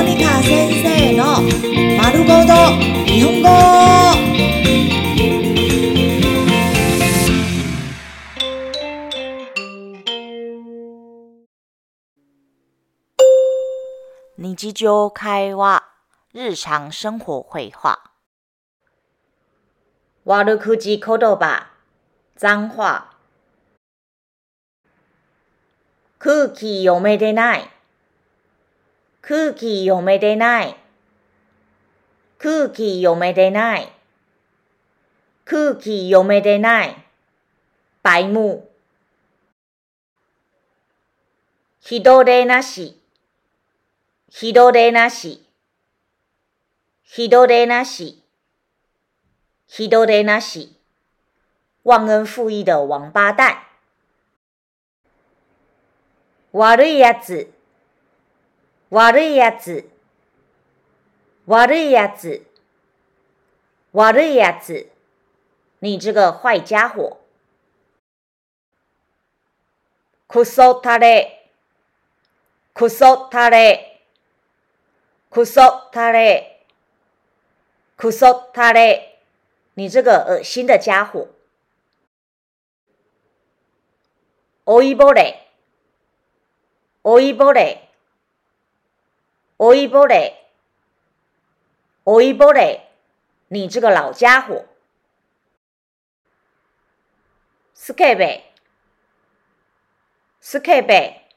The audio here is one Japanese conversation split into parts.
モニカ先生の丸ごと日本語。日常会話、日常生活会話。悪口言葉、脏話。空気読めてない。空気読めてない。空気読めてない。空気読めてない。白目。人でなし。人でなし。人でなし。人でなし。忘恩负义的王八蛋。悪いやつ。悪いやつ。悪いやつ。悪いやつ。你这个坏家伙。くそたれ。くそたれ。くそたれ。くそたれ。你这个恶心的家伙。おいぼれ。おいぼれ。おいぼれ。おいぼれ。你这个老家伙。スケベ。スケベ。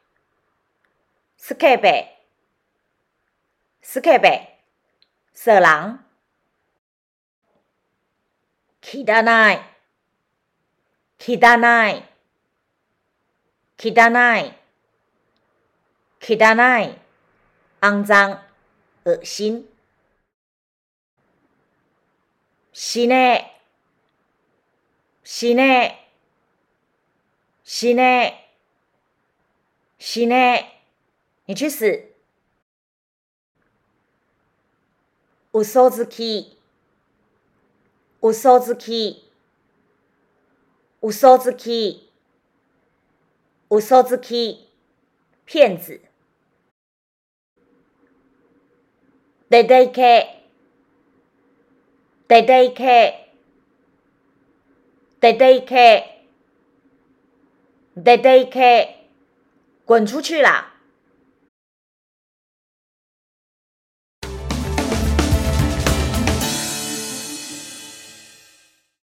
スケベ。スケベ。色狼。汚い。汚い。汚い。汚い。 肮脏。恶心。死ね。死ね。死ね。死ね。你去死。嘘つき。嘘つき。嘘つき。嘘つき。骗子。 デデケ。デデケ。デデケ。デデケ。滚出去啦！